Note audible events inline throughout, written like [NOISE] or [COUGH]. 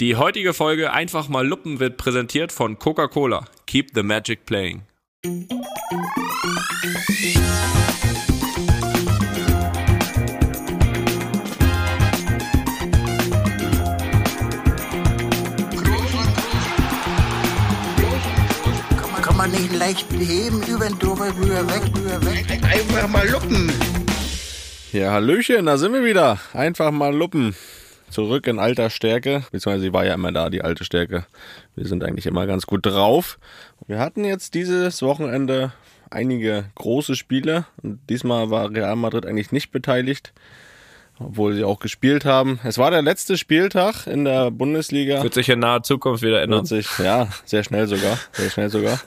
Die heutige Folge Einfach mal Luppen wird präsentiert von Coca-Cola. Keep the magic playing. Kann man nicht leicht beheben, über den drüber, rüber, weg, rüber, weg. Einfach mal luppen. Ja, Hallöchen, da sind wir wieder. Einfach mal luppen. Zurück in alter Stärke. Beziehungsweise sie war ja immer da, die alte Stärke. Wir sind eigentlich immer ganz gut drauf. Wir hatten jetzt dieses Wochenende einige große Spiele. Und diesmal war Real Madrid eigentlich nicht beteiligt. Obwohl sie auch gespielt haben. Es war der letzte Spieltag in der Bundesliga. Wird sich in naher Zukunft wieder ändern. Sich, ja, sehr schnell sogar. Sehr schnell sogar.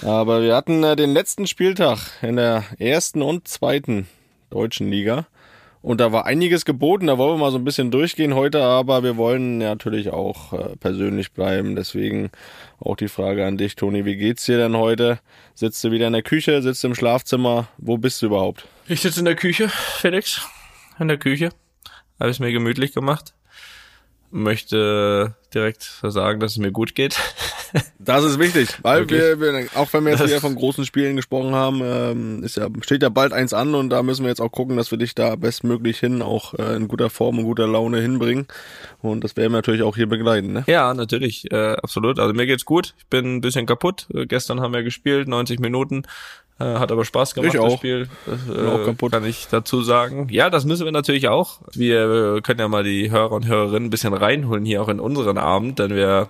Aber wir hatten äh, den letzten Spieltag in der ersten und zweiten deutschen Liga. Und da war einiges geboten, da wollen wir mal so ein bisschen durchgehen heute, aber wir wollen natürlich auch äh, persönlich bleiben. Deswegen auch die Frage an dich, Toni, wie geht's dir denn heute? Sitzt du wieder in der Küche, sitzt du im Schlafzimmer? Wo bist du überhaupt? Ich sitze in der Küche, Felix. In der Küche. Habe es mir gemütlich gemacht. Möchte direkt sagen, dass es mir gut geht. [LAUGHS] Das ist wichtig, weil wir, wir, auch wenn wir jetzt Das- hier von großen Spielen gesprochen haben, ähm, ist ja, steht ja bald eins an und da müssen wir jetzt auch gucken, dass wir dich da bestmöglich hin auch äh, in guter Form und guter Laune hinbringen. Und das werden wir natürlich auch hier begleiten, ne? Ja, natürlich, äh, absolut. Also mir geht's gut. Ich bin ein bisschen kaputt. Äh, gestern haben wir gespielt, 90 Minuten. Äh, hat aber Spaß gemacht, Ich das auch. Spiel. Das, Bin auch äh, kaputt. Kann ich dazu sagen. Ja, das müssen wir natürlich auch. Wir äh, können ja mal die Hörer und Hörerinnen ein bisschen reinholen hier auch in unseren Abend, denn wir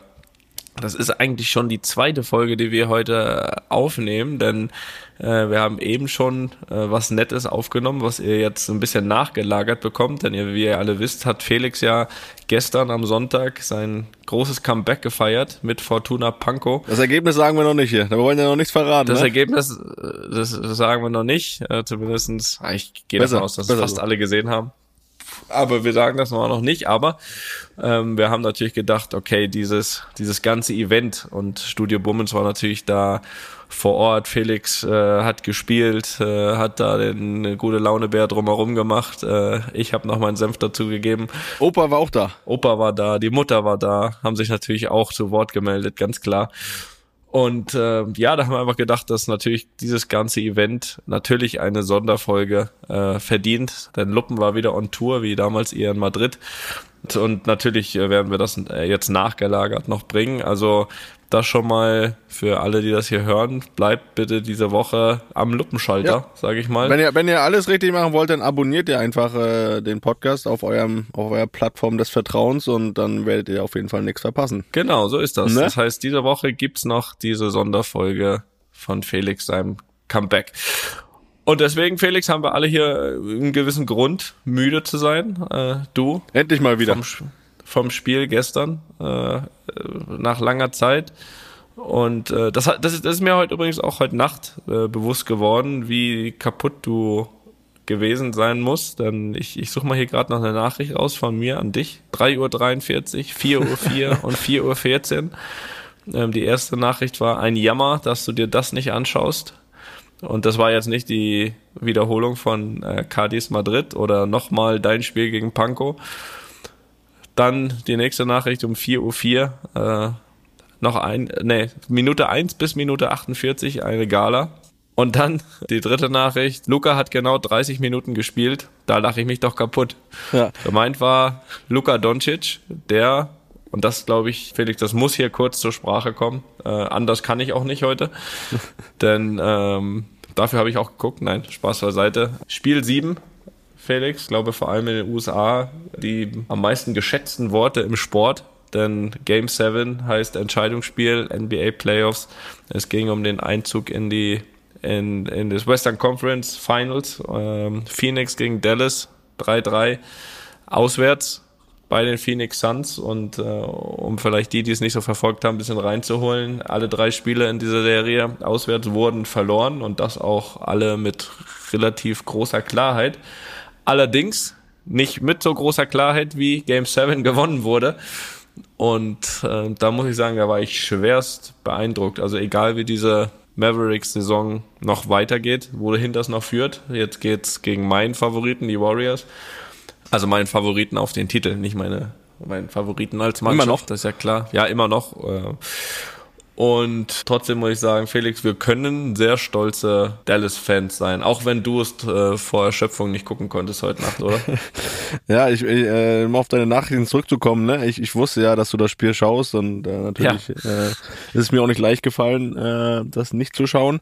das ist eigentlich schon die zweite Folge, die wir heute aufnehmen, denn äh, wir haben eben schon äh, was Nettes aufgenommen, was ihr jetzt ein bisschen nachgelagert bekommt, denn ihr, wie ihr alle wisst, hat Felix ja gestern am Sonntag sein großes Comeback gefeiert mit Fortuna Pankow. Das Ergebnis sagen wir noch nicht hier. Da wollen wir ja noch nichts verraten. Das ne? Ergebnis, äh, das sagen wir noch nicht, äh, zumindestens, ah, ich gehe davon aus, dass es besser fast so. alle gesehen haben. Aber wir sagen das noch nicht, aber ähm, wir haben natürlich gedacht, okay, dieses, dieses ganze Event und Studio Bummens war natürlich da vor Ort. Felix äh, hat gespielt, äh, hat da den äh, gute Launebär drumherum gemacht. Äh, ich habe noch meinen Senf dazu gegeben. Opa war auch da. Opa war da, die Mutter war da, haben sich natürlich auch zu Wort gemeldet, ganz klar. Und äh, ja, da haben wir einfach gedacht, dass natürlich dieses ganze Event natürlich eine Sonderfolge äh, verdient. Denn Luppen war wieder on Tour, wie damals ihr in Madrid. Und natürlich äh, werden wir das äh, jetzt nachgelagert noch bringen. Also das schon mal für alle, die das hier hören, bleibt bitte diese Woche am Luppenschalter, Ja. sage ich mal. Wenn ihr, wenn ihr alles richtig machen wollt, dann abonniert ihr einfach äh, den Podcast auf eurem auf eurer Plattform des Vertrauens und dann werdet ihr auf jeden Fall nichts verpassen. Genau, so ist das. Ne? Das heißt, diese Woche gibt's noch diese Sonderfolge von Felix seinem Comeback. Und deswegen, Felix, haben wir alle hier einen gewissen Grund, müde zu sein. Äh, du Endlich mal wieder. vom, vom Spiel gestern, äh, nach langer Zeit. Und äh, das, hat, das, ist, das ist mir heute übrigens auch heute Nacht äh, bewusst geworden, wie kaputt du gewesen sein musst. Denn ich, ich suche mal hier gerade noch eine Nachricht raus von mir an dich. 3.43 Uhr, 4.04 Uhr [LAUGHS] und 4.14 Uhr. Ähm, die erste Nachricht war ein Jammer, dass du dir das nicht anschaust. Und das war jetzt nicht die Wiederholung von äh, Cadiz Madrid oder nochmal dein Spiel gegen Pankow. Dann die nächste Nachricht um 4.04 Uhr. Äh, noch ein, nee, Minute 1 bis Minute 48 eine Gala. Und dann [LAUGHS] die dritte Nachricht. Luca hat genau 30 Minuten gespielt. Da lache ich mich doch kaputt. Ja. Gemeint war Luka Doncic, der, und das glaube ich, Felix, das muss hier kurz zur Sprache kommen. Äh, anders kann ich auch nicht heute. [LAUGHS] Denn ähm, dafür habe ich auch geguckt. Nein, Spaß beiseite. Spiel 7, Felix, glaube vor allem in den USA, die am meisten geschätzten Worte im Sport. Denn Game 7 heißt Entscheidungsspiel, NBA Playoffs. Es ging um den Einzug in die in, in das Western Conference Finals. Ähm, Phoenix gegen Dallas 3-3 auswärts bei den Phoenix Suns und äh, um vielleicht die, die es nicht so verfolgt haben, ein bisschen reinzuholen, alle drei Spiele in dieser Serie auswärts wurden verloren und das auch alle mit relativ großer Klarheit. Allerdings nicht mit so großer Klarheit, wie Game 7 [LAUGHS] gewonnen wurde. Und äh, da muss ich sagen, da war ich schwerst beeindruckt. Also egal wie diese Mavericks-Saison noch weitergeht, wohin das noch führt. Jetzt geht's gegen meinen Favoriten, die Warriors. Also meinen Favoriten auf den Titel, nicht meine meinen Favoriten als Mannschaft. Immer noch? Das ist ja klar. Ja, immer noch. Äh, und trotzdem muss ich sagen, Felix, wir können sehr stolze Dallas-Fans sein, auch wenn du es äh, vor Erschöpfung nicht gucken konntest heute Nacht, oder? [LAUGHS] ja, ich, äh, um auf deine Nachrichten zurückzukommen, ne? Ich, ich wusste ja, dass du das Spiel schaust und äh, natürlich ja. äh, ist es mir auch nicht leicht gefallen, äh, das nicht zu schauen.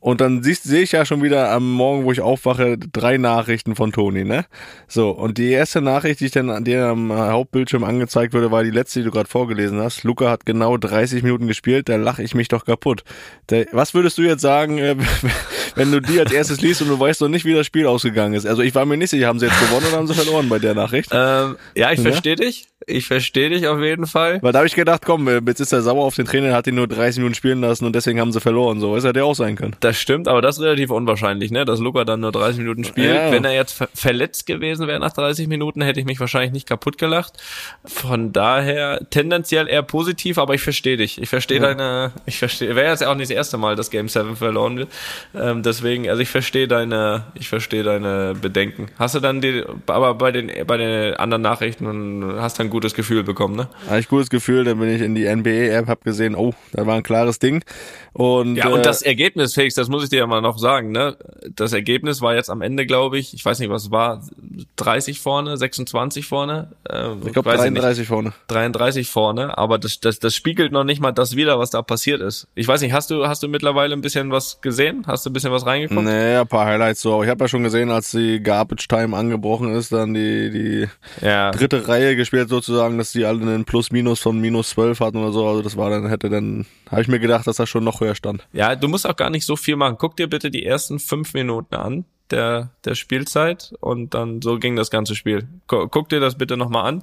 Und dann sehe ich ja schon wieder am Morgen, wo ich aufwache, drei Nachrichten von Toni, ne? So, und die erste Nachricht, die ich dann dir am Hauptbildschirm angezeigt wurde, war die letzte, die du gerade vorgelesen hast. Luca hat genau 30 Minuten gespielt, da lache ich mich doch kaputt. Der, was würdest du jetzt sagen, äh, [LAUGHS] wenn du die als erstes liest und du weißt noch nicht, wie das Spiel ausgegangen ist? Also ich war mir nicht sicher, haben sie jetzt gewonnen oder haben sie verloren bei der Nachricht? Ähm, ja, ich ja? verstehe dich. Ich verstehe dich auf jeden Fall. Weil da habe ich gedacht, komm, jetzt ist er sauer auf den Trainer, hat ihn nur 30 Minuten spielen lassen und deswegen haben sie verloren. So, es hätte ja auch sein können. Das stimmt, aber das ist relativ unwahrscheinlich, ne? Dass Luca dann nur 30 Minuten spielt. Ja. Wenn er jetzt ver verletzt gewesen wäre nach 30 Minuten, hätte ich mich wahrscheinlich nicht kaputt gelacht. Von daher tendenziell eher positiv, aber ich verstehe dich. Ich verstehe ja. deine, ich verstehe, wäre jetzt auch nicht das erste Mal, dass Game 7 verloren wird. Ähm, deswegen, also ich verstehe deine, ich verstehe deine Bedenken. Hast du dann die, aber bei den, bei den anderen Nachrichten hast du ein gutes Gefühl bekommen, ne? Habe ich gutes Gefühl, dann bin ich in die NBA-App, hab gesehen, oh, da war ein klares Ding. Und, ja, und äh, das Ergebnis, Felix, das muss ich dir ja mal noch sagen, ne? Das Ergebnis war jetzt am Ende, glaube ich, ich weiß nicht, was es war, 30 vorne, 26 vorne. Äh, ich glaube 33 nicht, vorne. 33 vorne, aber das, das, das spiegelt noch nicht mal das wieder, was da passiert ist. Ich weiß nicht, hast du, hast du mittlerweile ein bisschen was gesehen? Hast du ein bisschen was reingeguckt? Nee, ein paar Highlights so. Ich habe ja schon gesehen, als die Garbage Time angebrochen ist, dann die, die ja. dritte Reihe gespielt sozusagen, dass die alle einen Plus-Minus von minus 12 hatten oder so. Also das war dann, hätte dann, habe ich mir gedacht, dass das schon noch höher stand. Ja, du musst auch gar nicht so viel machen. Guck dir bitte die ersten fünf Minuten an der, der Spielzeit und dann so ging das ganze Spiel. Guck dir das bitte nochmal an,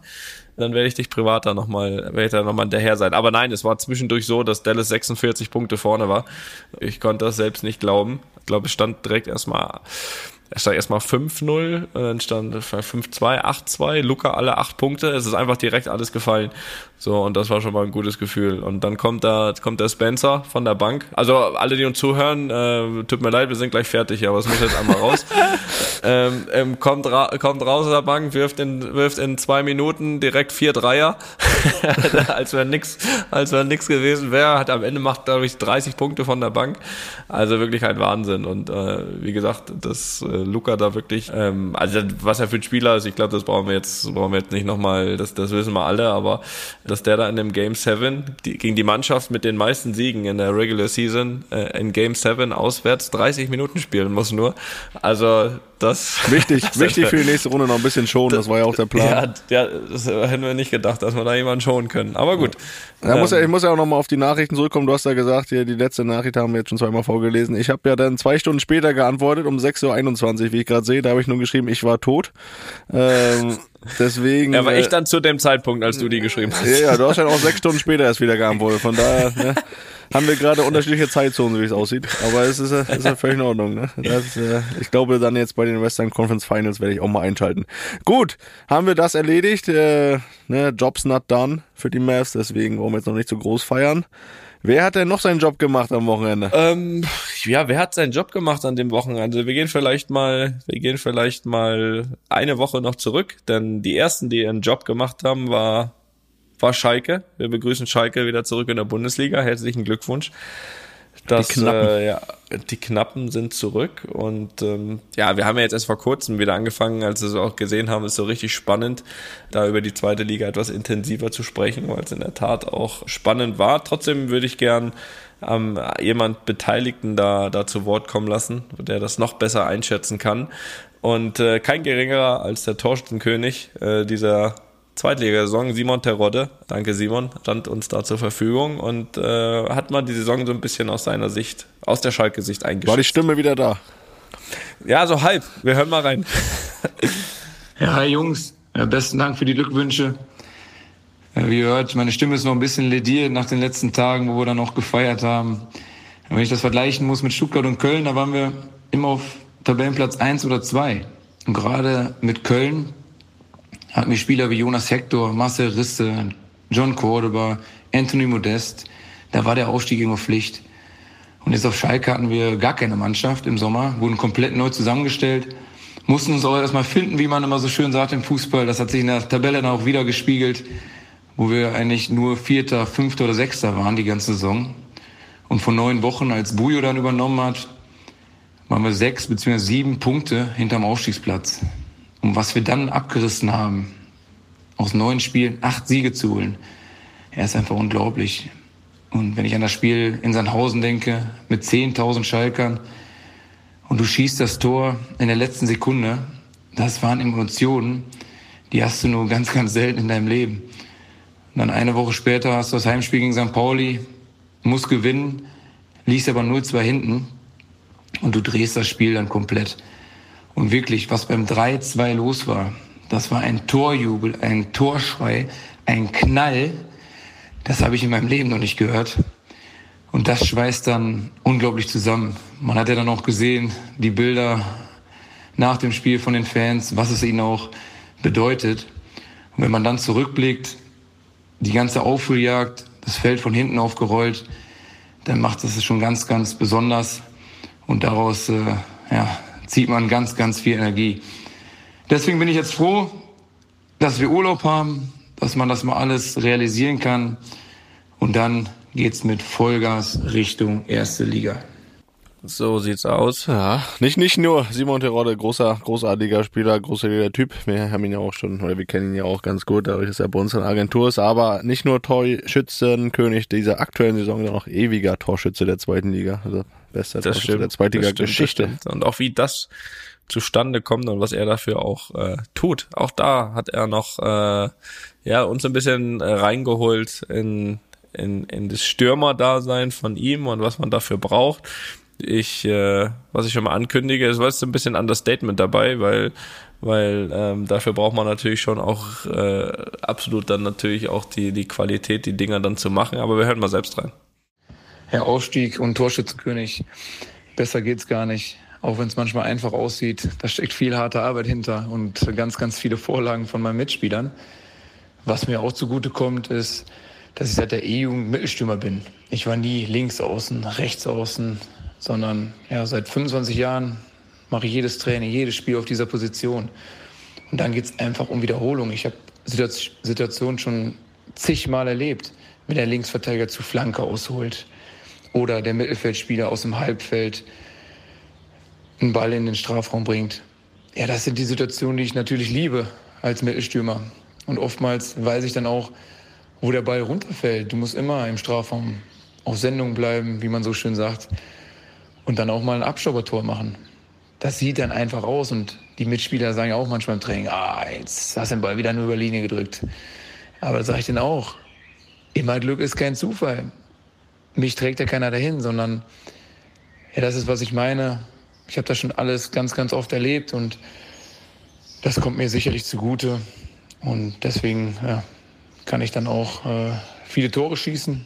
dann werde ich dich privat da nochmal, werde ich da nochmal hinterher sein. Aber nein, es war zwischendurch so, dass Dallas 46 Punkte vorne war. Ich konnte das selbst nicht glauben. Ich glaube, es stand direkt erstmal es stand erstmal 5-0, dann stand 5-2, 8-2, Luca alle acht Punkte. Es ist einfach direkt alles gefallen. So, und das war schon mal ein gutes Gefühl. Und dann kommt da, kommt der Spencer von der Bank. Also alle, die uns zuhören, äh, tut mir leid, wir sind gleich fertig, aber es muss jetzt einmal raus. [LAUGHS] ähm, ähm, kommt, ra kommt raus aus der Bank, wirft in, wirft in zwei Minuten direkt vier Dreier, [LAUGHS] als wenn nix, als wenn nix gewesen wäre. Hat am Ende macht, glaube ich, 30 Punkte von der Bank. Also wirklich ein Wahnsinn. Und äh, wie gesagt, dass äh, Luca da wirklich, ähm, also was er für ein Spieler ist, ich glaube, das brauchen wir jetzt, brauchen wir jetzt nicht nochmal, das, das wissen wir alle, aber dass der da in dem Game 7 die, gegen die Mannschaft mit den meisten Siegen in der Regular Season äh, in Game 7 auswärts 30 Minuten spielen muss nur. Also das wichtig, [LAUGHS] das wichtig für die nächste Runde noch ein bisschen schonen, das war ja auch der Plan. Ja, ja, das hätten wir nicht gedacht, dass wir da jemanden schonen können. Aber gut. Ja, ähm, muss ja, ich muss ja auch nochmal auf die Nachrichten zurückkommen. Du hast ja gesagt, hier, die letzte Nachricht haben wir jetzt schon zweimal vorgelesen. Ich habe ja dann zwei Stunden später geantwortet, um 6.21 Uhr, wie ich gerade sehe. Da habe ich nur geschrieben, ich war tot. Ähm, [LAUGHS] Deswegen. Ja, aber ich äh, dann zu dem Zeitpunkt, als du die geschrieben hast. Ja, ja, du hast ja auch sechs Stunden später erst wieder geantwortet. Von daher ne, haben wir gerade unterschiedliche Zeitzonen, wie es aussieht. Aber es ist, ist ja völlig in Ordnung. Ne? Das, äh, ich glaube, dann jetzt bei den Western Conference Finals werde ich auch mal einschalten. Gut, haben wir das erledigt. Äh, ne, Jobs not done für die Mavs, deswegen wollen wir jetzt noch nicht so groß feiern. Wer hat denn noch seinen Job gemacht am Wochenende? Ähm, ja, wer hat seinen Job gemacht an dem Wochenende? Wir gehen vielleicht mal, wir gehen vielleicht mal eine Woche noch zurück, denn die ersten, die ihren Job gemacht haben, war, war Schalke. Wir begrüßen Schalke wieder zurück in der Bundesliga. Herzlichen Glückwunsch. Das, die, Knappen. Äh, ja, die Knappen sind zurück und ähm, ja, wir haben ja jetzt erst vor kurzem wieder angefangen, als wir es auch gesehen haben, ist so richtig spannend, da über die zweite Liga etwas intensiver zu sprechen, weil es in der Tat auch spannend war. Trotzdem würde ich gern ähm, jemand Beteiligten da, da zu Wort kommen lassen, der das noch besser einschätzen kann. Und äh, kein geringerer als der Torstenkönig äh, dieser Zweitligasaison, Simon Terodde, danke Simon, stand uns da zur Verfügung und äh, hat mal die Saison so ein bisschen aus seiner Sicht, aus der Schalke-Sicht eingeschätzt. War die Stimme wieder da? Ja, so halb. Wir hören mal rein. [LAUGHS] ja, hi Jungs, besten Dank für die Glückwünsche. Wie ihr hört, meine Stimme ist noch ein bisschen lediert nach den letzten Tagen, wo wir dann auch gefeiert haben. Wenn ich das vergleichen muss mit Stuttgart und Köln, da waren wir immer auf Tabellenplatz eins oder zwei. Und gerade mit Köln hatten wir Spieler wie Jonas Hector, Marcel Risse, John Cordoba, Anthony Modest. Da war der Aufstieg immer Pflicht. Und jetzt auf Schalke hatten wir gar keine Mannschaft im Sommer, wurden komplett neu zusammengestellt. mussten uns auch erstmal finden, wie man immer so schön sagt im Fußball. Das hat sich in der Tabelle dann auch wieder gespiegelt, wo wir eigentlich nur Vierter, Fünfter oder Sechster waren die ganze Saison. Und vor neun Wochen, als Bujo dann übernommen hat, waren wir sechs bzw. sieben Punkte hinterm Aufstiegsplatz. Und was wir dann abgerissen haben, aus neun Spielen acht Siege zu holen, er ist einfach unglaublich. Und wenn ich an das Spiel in Sandhausen denke, mit 10.000 Schalkern, und du schießt das Tor in der letzten Sekunde, das waren Emotionen, die hast du nur ganz, ganz selten in deinem Leben. Und dann eine Woche später hast du das Heimspiel gegen St. Pauli, musst gewinnen, liegst aber 0-2 hinten und du drehst das Spiel dann komplett. Und wirklich, was beim 3-2 los war, das war ein Torjubel, ein Torschrei, ein Knall, das habe ich in meinem Leben noch nicht gehört. Und das schweißt dann unglaublich zusammen. Man hat ja dann auch gesehen, die Bilder nach dem Spiel von den Fans, was es ihnen auch bedeutet. Und wenn man dann zurückblickt, die ganze Aufholjagd, das Feld von hinten aufgerollt, dann macht das es schon ganz, ganz besonders. Und daraus äh, ja, zieht man ganz, ganz viel Energie. Deswegen bin ich jetzt froh, dass wir Urlaub haben, dass man das mal alles realisieren kann. Und dann geht's mit Vollgas Richtung erste Liga. So sieht's aus. Ja, nicht, nicht nur Simon Terodde, großer, großartiger Spieler, großartiger Typ. Wir haben ihn ja auch schon, oder wir kennen ihn ja auch ganz gut, dadurch, dass er bei uns in der Agentur ist. Aber nicht nur Torschützenkönig dieser aktuellen Saison, sondern auch ewiger Torschütze der zweiten Liga. Also bester Das stimmt. der zweiten das stimmt, Geschichte. das. Und auch wie das zustande kommt und was er dafür auch äh, tut. Auch da hat er noch äh, ja uns ein bisschen äh, reingeholt in in, in das Stürmerdasein von ihm und was man dafür braucht. Ich, äh, was ich schon mal ankündige, es war jetzt ein bisschen Understatement dabei, weil weil ähm, dafür braucht man natürlich schon auch äh, absolut dann natürlich auch die die Qualität, die Dinger dann zu machen. Aber wir hören mal selbst rein. Ja, Aufstieg und Torschützenkönig. Besser geht's gar nicht. Auch wenn es manchmal einfach aussieht, da steckt viel harte Arbeit hinter und ganz, ganz viele Vorlagen von meinen Mitspielern. Was mir auch zugute kommt, ist, dass ich seit der E-Jugend Mittelstürmer bin. Ich war nie links außen, rechts außen, sondern ja, seit 25 Jahren mache ich jedes Training, jedes Spiel auf dieser Position. Und dann geht's einfach um Wiederholung. Ich habe Situationen schon zigmal erlebt, wenn der Linksverteidiger zu Flanke ausholt oder der Mittelfeldspieler aus dem Halbfeld einen Ball in den Strafraum bringt. Ja, das sind die Situationen, die ich natürlich liebe als Mittelstürmer. Und oftmals weiß ich dann auch, wo der Ball runterfällt. Du musst immer im Strafraum auf Sendung bleiben, wie man so schön sagt. Und dann auch mal ein Abstaubertor machen. Das sieht dann einfach aus. Und die Mitspieler sagen ja auch manchmal im Training, ah, jetzt hast du den Ball wieder nur über Linie gedrückt. Aber das sage ich denen auch. Immer Glück ist kein Zufall. Mich trägt ja keiner dahin, sondern ja, das ist, was ich meine. Ich habe das schon alles ganz, ganz oft erlebt und das kommt mir sicherlich zugute. Und deswegen ja, kann ich dann auch äh, viele Tore schießen.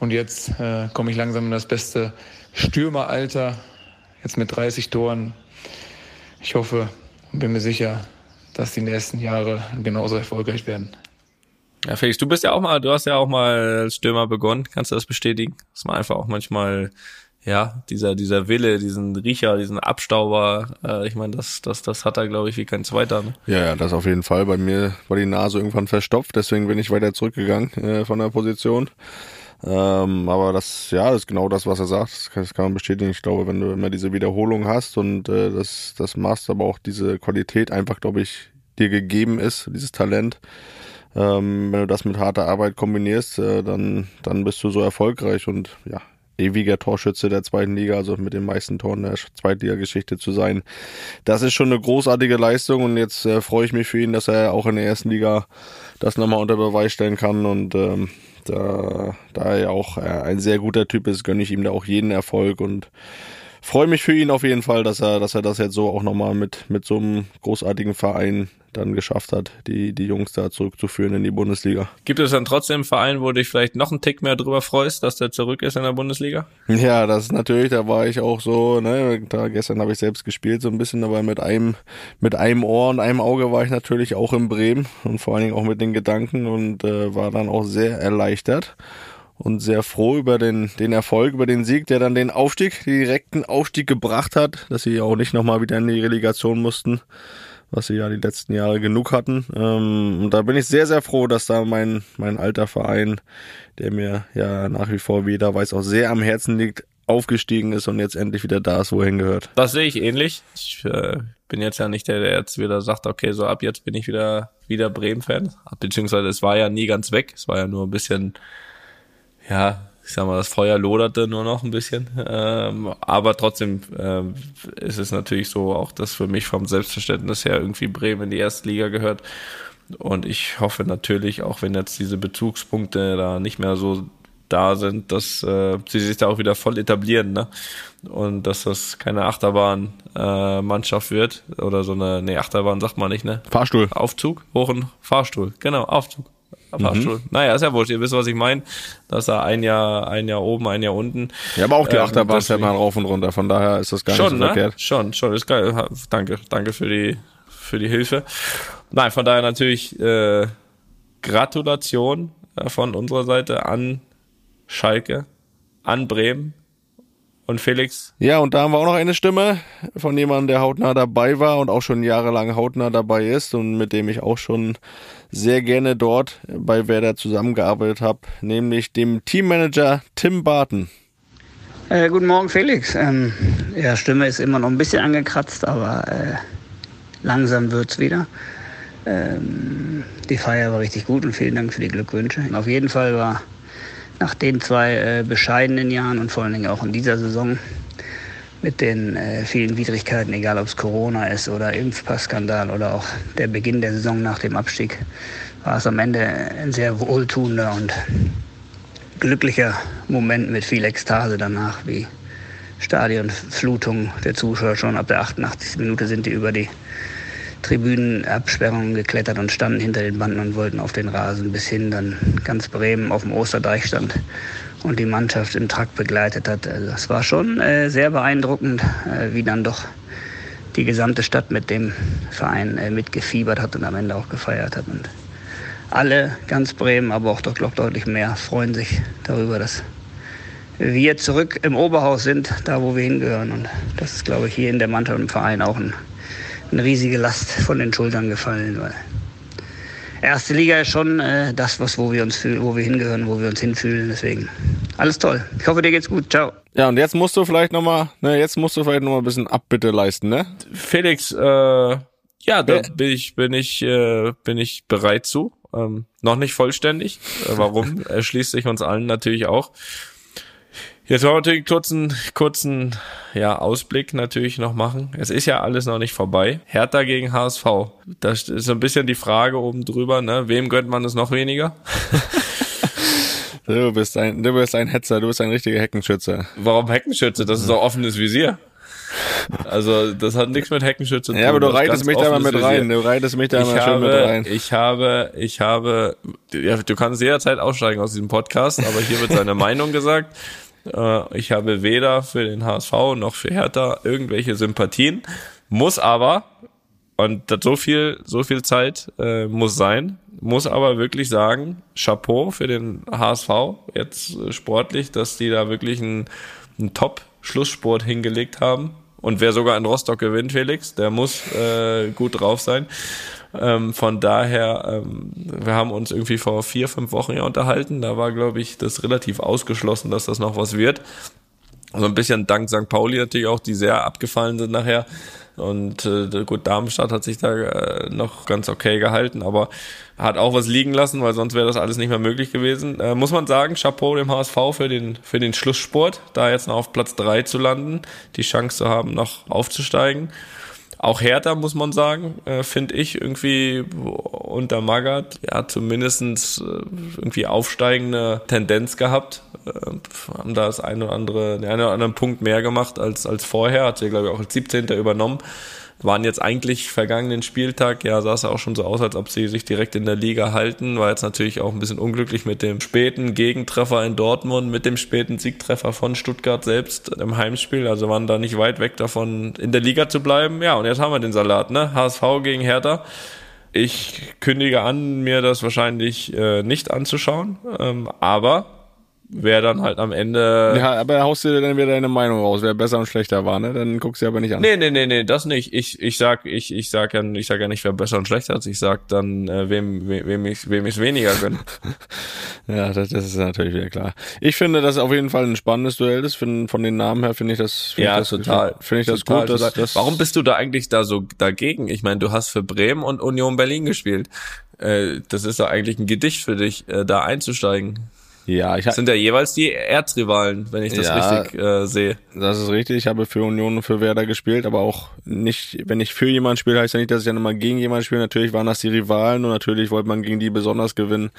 Und jetzt äh, komme ich langsam in das beste Stürmeralter, jetzt mit 30 Toren. Ich hoffe und bin mir sicher, dass die nächsten Jahre genauso erfolgreich werden. Ja, Felix, du bist ja auch mal, du hast ja auch mal als Stürmer begonnen. Kannst du das bestätigen? Dass man einfach auch manchmal, ja, dieser, dieser Wille, diesen Riecher, diesen Abstauber, äh, ich meine, das, das, das hat er, glaube ich, wie kein zweiter. Ne? Ja, ja, das auf jeden Fall. Bei mir war die Nase irgendwann verstopft, deswegen bin ich weiter zurückgegangen äh, von der Position. Ähm, aber das, ja, das ist genau das, was er sagt. Das kann, das kann man bestätigen. Ich glaube, wenn du immer diese Wiederholung hast und äh, das, das machst, aber auch diese Qualität einfach, glaube ich, dir gegeben ist, dieses Talent, ähm, wenn du das mit harter Arbeit kombinierst, äh, dann, dann bist du so erfolgreich und ja, ewiger Torschütze der zweiten Liga, also mit den meisten Toren der Zweitliga-Geschichte zu sein. Das ist schon eine großartige Leistung und jetzt äh, freue ich mich für ihn, dass er auch in der ersten Liga das nochmal unter Beweis stellen kann und ähm, da, da er ja auch äh, ein sehr guter Typ ist, gönne ich ihm da auch jeden Erfolg und freue mich für ihn auf jeden Fall, dass er, dass er das jetzt so auch nochmal mit, mit so einem großartigen Verein dann geschafft hat, die, die Jungs da zurückzuführen in die Bundesliga. Gibt es dann trotzdem einen Verein, wo du dich vielleicht noch einen Tick mehr drüber freust, dass der zurück ist in der Bundesliga? Ja, das ist natürlich, da war ich auch so, ne, da gestern habe ich selbst gespielt so ein bisschen, aber mit einem, mit einem Ohr und einem Auge war ich natürlich auch in Bremen und vor allen Dingen auch mit den Gedanken und äh, war dann auch sehr erleichtert. Und sehr froh über den, den Erfolg, über den Sieg, der dann den Aufstieg, den direkten Aufstieg gebracht hat, dass sie auch nicht nochmal wieder in die Relegation mussten, was sie ja die letzten Jahre genug hatten. Ähm, und da bin ich sehr, sehr froh, dass da mein, mein alter Verein, der mir ja nach wie vor, wie jeder weiß, auch sehr am Herzen liegt, aufgestiegen ist und jetzt endlich wieder da ist, wo er hingehört. Das sehe ich ähnlich. Ich äh, bin jetzt ja nicht der, der jetzt wieder sagt, okay, so ab jetzt bin ich wieder, wieder Bremen-Fan. Beziehungsweise es war ja nie ganz weg. Es war ja nur ein bisschen, ja, ich sag mal, das Feuer loderte nur noch ein bisschen. Ähm, aber trotzdem ähm, ist es natürlich so, auch dass für mich vom Selbstverständnis her irgendwie Bremen in die erste Liga gehört. Und ich hoffe natürlich, auch wenn jetzt diese Bezugspunkte da nicht mehr so da sind, dass äh, sie sich da auch wieder voll etablieren, ne? Und dass das keine Achterbahn-Mannschaft äh, wird oder so eine, nee, Achterbahn sagt man nicht, ne? Fahrstuhl. Aufzug, hoch und Fahrstuhl, genau, Aufzug. Fahrstuhl. Mhm. Naja, ist ja wurscht, ihr wisst, was ich meine. Dass er ein Jahr, ein Jahr oben, ein Jahr unten. Ja, aber auch die ähm, Achterbahn fährt man rauf und runter, von daher ist das gar schon, nicht so ne? verkehrt. Schon, schon, ist geil. Danke, danke für die, für die Hilfe. Nein, von daher natürlich äh, Gratulation äh, von unserer Seite an Schalke, an Bremen und Felix. Ja, und da haben wir auch noch eine Stimme von jemandem, der hautnah dabei war und auch schon jahrelang hautnah dabei ist und mit dem ich auch schon sehr gerne dort bei Werder zusammengearbeitet habe, nämlich dem Teammanager Tim Barton. Äh, guten Morgen, Felix. Ähm, ja, Stimme ist immer noch ein bisschen angekratzt, aber äh, langsam wird's wieder. Ähm, die Feier war richtig gut und vielen Dank für die Glückwünsche. Auf jeden Fall war nach den zwei äh, bescheidenen Jahren und vor allen Dingen auch in dieser Saison mit den äh, vielen Widrigkeiten, egal ob es Corona ist oder Impfpassskandal oder auch der Beginn der Saison nach dem Abstieg, war es am Ende ein sehr wohltuender und glücklicher Moment mit viel Ekstase danach, wie Stadionflutung der Zuschauer schon ab der 88. Minute sind die über die Tribünenabsperrungen geklettert und standen hinter den Banden und wollten auf den Rasen, bis hin dann ganz Bremen auf dem Osterdeich stand und die Mannschaft im Trakt begleitet hat. Also das war schon äh, sehr beeindruckend, äh, wie dann doch die gesamte Stadt mit dem Verein äh, mitgefiebert hat und am Ende auch gefeiert hat. Und alle, ganz Bremen, aber auch doch, glaube deutlich mehr, freuen sich darüber, dass wir zurück im Oberhaus sind, da wo wir hingehören. Und das ist, glaube ich, hier in der Mannschaft im Verein auch ein eine riesige Last von den Schultern gefallen, weil erste Liga ist schon äh, das, was, wo wir uns fühlen, wo wir hingehören, wo wir uns hinfühlen. Deswegen alles toll. Ich hoffe, dir geht's gut. Ciao. Ja, und jetzt musst du vielleicht nochmal, ne, jetzt musst du vielleicht nochmal ein bisschen Abbitte leisten, ne? Felix, äh, ja, da bin ich, bin ich, äh, bin ich bereit zu. Ähm, noch nicht vollständig. Äh, warum? [LAUGHS] Erschließt sich uns allen natürlich auch. Jetzt wollen wir natürlich einen kurzen, kurzen ja, Ausblick natürlich noch machen. Es ist ja alles noch nicht vorbei. Hertha gegen HSV. Das ist so ein bisschen die Frage oben drüber, ne? Wem gönnt man es noch weniger? du bist ein, du bist ein Hetzer, du bist ein richtiger Heckenschütze. Warum Heckenschütze? Das ist doch offenes Visier. Also, das hat nichts mit Heckenschütze zu tun. Ja, aber du reitest mich da mal mit rein. Du reitest mich da mal schön mit rein. Ich habe, ich habe, ja, du kannst jederzeit aussteigen aus diesem Podcast, aber hier wird seine Meinung gesagt. Äh, ich habe weder für den HSV noch für Hertha irgendwelche Sympathien, muss aber, und so viel, so viel Zeit äh, muss sein, muss aber wirklich sagen, Chapeau für den HSV jetzt äh, sportlich, dass die da wirklich einen, einen Top-Schlusssport hingelegt haben. Und wer sogar in Rostock gewinnt, Felix, der muss äh, gut drauf sein. Ähm, von daher, ähm, wir haben uns irgendwie vor vier, fünf Wochen ja unterhalten. Da war, glaube ich, das relativ ausgeschlossen, dass das noch was wird. So ein bisschen dank St. Pauli natürlich auch, die sehr abgefallen sind nachher. Und äh, gut, Darmstadt hat sich da äh, noch ganz okay gehalten, aber hat auch was liegen lassen, weil sonst wäre das alles nicht mehr möglich gewesen. Äh, muss man sagen, Chapeau dem HSV für den, für den Schlusssport, da jetzt noch auf Platz drei zu landen, die Chance zu haben, noch aufzusteigen. Auch Hertha, muss man sagen, äh, finde ich irgendwie unter Magath, ja, zumindestens äh, irgendwie aufsteigende Tendenz gehabt. Äh, haben da das eine oder andere, den einen oder anderen Punkt mehr gemacht als, als vorher. Hat sie, glaube ich, auch als 17. übernommen waren jetzt eigentlich vergangenen Spieltag, ja, sah es ja auch schon so aus, als ob sie sich direkt in der Liga halten. War jetzt natürlich auch ein bisschen unglücklich mit dem späten Gegentreffer in Dortmund, mit dem späten Siegtreffer von Stuttgart selbst im Heimspiel. Also waren da nicht weit weg davon, in der Liga zu bleiben. Ja, und jetzt haben wir den Salat, ne? HSV gegen Hertha. Ich kündige an, mir das wahrscheinlich äh, nicht anzuschauen, ähm, aber wer dann halt am Ende. Ja, aber haust du dann wieder deine Meinung raus, wer besser und schlechter war, ne? Dann guckst du aber nicht an. Nee, nee, nee, nee, das nicht. Ich, ich sag, ich, ich sag ja, ich sag ja nicht, wer besser und schlechter ist. Ich sag dann, äh, wem, wem, wem ich, wem ich weniger gönn. [LAUGHS] ja, das, das ist natürlich wieder klar. Ich finde, das auf jeden Fall ein spannendes Duell ist. Von, von den Namen her finde ich das, find ja, ich das, total. Finde ich das total, gut. Dass, total. dass, Warum bist du da eigentlich da so dagegen? Ich meine, du hast für Bremen und Union Berlin gespielt. Äh, das ist doch eigentlich ein Gedicht für dich, äh, da einzusteigen. Ja, ich Das sind ja jeweils die Erzrivalen, wenn ich das Ja. richtig äh, sehe. Das ist richtig. Ich habe für Union und für Werder gespielt, aber auch nicht, wenn ich für jemanden spiele, heißt ja nicht, dass ich dann immer gegen jemanden spiele. Natürlich waren das die Rivalen und natürlich wollte man gegen die besonders gewinnen.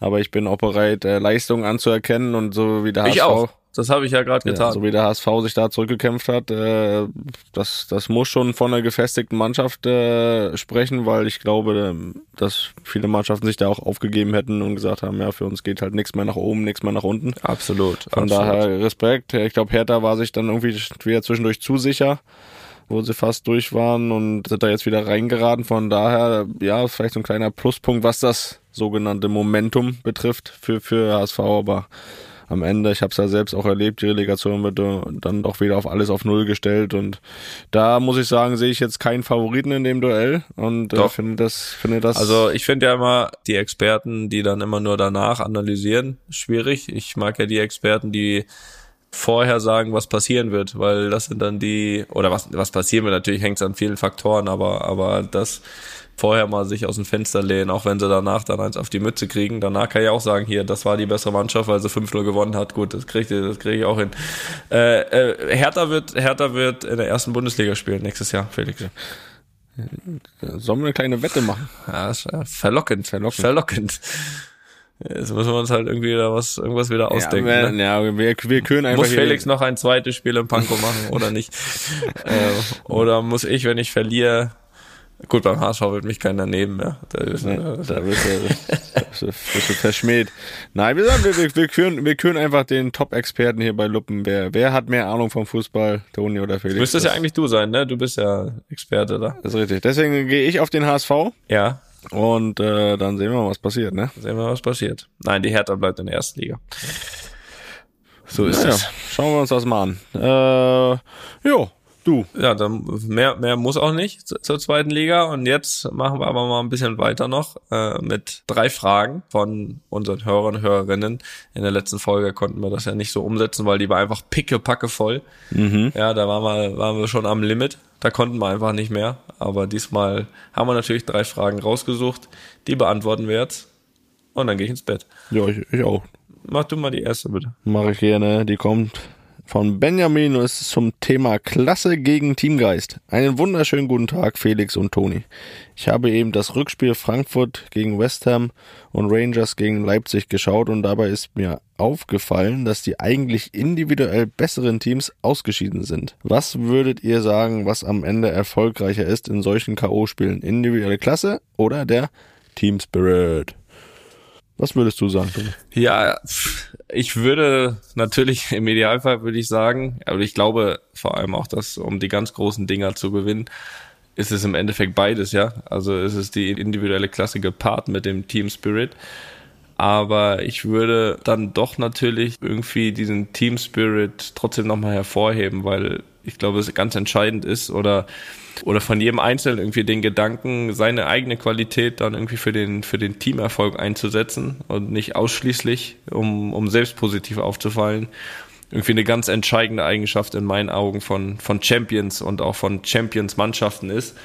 Aber ich bin auch bereit, äh, Leistungen anzuerkennen und so wie der HSV. Ich auch. Das habe ich ja gerade Ja, getan. so wie der HSV sich da zurückgekämpft hat, äh, das, das muss schon von einer gefestigten Mannschaft äh, sprechen, weil ich glaube, dass viele Mannschaften sich da auch aufgegeben hätten und gesagt haben, ja, für uns geht halt nichts mehr nach oben, nichts mehr nach unten. absolut. Von absolut. daher Respekt. Ich glaube, Hertha war sich dann irgendwie wieder zwischendurch zu sicher, wo sie fast durch waren und sind da jetzt wieder reingeraten. Von daher, ja, vielleicht so ein kleiner Pluspunkt, was das sogenannte Momentum betrifft für, für HSV, aber am Ende, ich habe es ja selbst auch erlebt, die Relegation wird äh, dann doch wieder auf alles auf Null gestellt und da muss ich sagen, sehe ich jetzt keinen Favoriten in dem Duell und äh, finde das, finde das Also ich finde ja immer die Experten, die dann immer nur danach analysieren, schwierig. Ich mag ja die Experten, die vorher sagen, was passieren wird, weil das sind dann die, oder was, was passieren wird, natürlich hängt es an vielen Faktoren, aber, aber das vorher mal sich aus dem Fenster lehnen, auch wenn sie danach dann eins auf die Mütze kriegen. Danach kann ich auch sagen, hier, das war die bessere Mannschaft, weil sie 5-0 gewonnen hat. Gut, das kriege das krieg ich auch hin. Äh, äh, Hertha, wird, Hertha wird in der ersten Bundesliga spielen nächstes Jahr, Felix. sollen wir eine kleine Wette machen? Ja, verlockend, verlockend. Verlockend. Jetzt müssen wir uns halt irgendwie wieder was, irgendwas wieder ausdenken. ja, ne? ja, wir, wir können einfach Muss Felix noch ein zweites Spiel im Panko machen oder nicht? [LAUGHS] äh, oder muss ich, wenn ich verliere, gut, beim HSV wird mich keiner nehmen mehr. Da ist, Nee, äh, da du, wirst du, wirst du verschmäht. Nein, wir, sagen, wir, wir, wir, küren, wir küren einfach den Top-Experten hier bei Luppen. Wer, wer hat mehr Ahnung vom Fußball, Toni oder Felix? müsste es ja Das eigentlich du sein, ne? Du bist ja Experte da. ist richtig. Deswegen gehe ich auf den HSV Ja, und äh, dann sehen wir mal, was passiert. Ne? sehen wir, was passiert. Nein, die Hertha bleibt in der ersten Liga. So ist Naja, es. schauen wir uns das mal an. Äh, jo, du. Ja, dann mehr, mehr muss auch nicht zu- zur zweiten Liga. Und jetzt machen wir aber mal ein bisschen weiter noch äh, mit drei Fragen von unseren Hörern und Hörerinnen. In der letzten Folge konnten wir das ja nicht so umsetzen, weil die war einfach pickepacke voll. Ja, da waren wir, waren wir schon am Limit. Da konnten wir einfach nicht mehr. Aber diesmal haben wir natürlich drei Fragen rausgesucht. Die beantworten wir jetzt. Und dann gehe ich ins Bett. Ja, ich, ich auch. Mach du mal die erste bitte. Mache ich gerne. Die kommt von Benjamin ist zum Thema Klasse gegen Teamgeist. Einen wunderschönen guten Tag, Felix und Toni. Ich habe eben das Rückspiel Frankfurt gegen West Ham und Rangers gegen Leipzig geschaut und dabei ist mir aufgefallen, dass die eigentlich individuell besseren Teams ausgeschieden sind. Was würdet ihr sagen, was am Ende erfolgreicher ist in solchen K.O.-Spielen? Individuelle Klasse oder der Team Spirit? Was würdest du sagen? Ja, ich würde natürlich [LAUGHS] im Idealfall würde ich sagen, aber ich glaube vor allem auch, dass um die ganz großen Dinger zu gewinnen, ist es im Endeffekt beides, ja. Also ist es die individuelle Klasse gepaart mit dem Team Spirit. Aber ich würde dann doch natürlich irgendwie diesen Team Spirit trotzdem nochmal hervorheben, weil ich glaube, es ganz entscheidend ist oder oder von jedem Einzelnen irgendwie den Gedanken, seine eigene Qualität dann irgendwie für den, für den Teamerfolg einzusetzen und nicht ausschließlich, um, um selbst positiv aufzufallen. Irgendwie eine ganz entscheidende Eigenschaft in meinen Augen von, von Champions und auch von Champions-Mannschaften ist.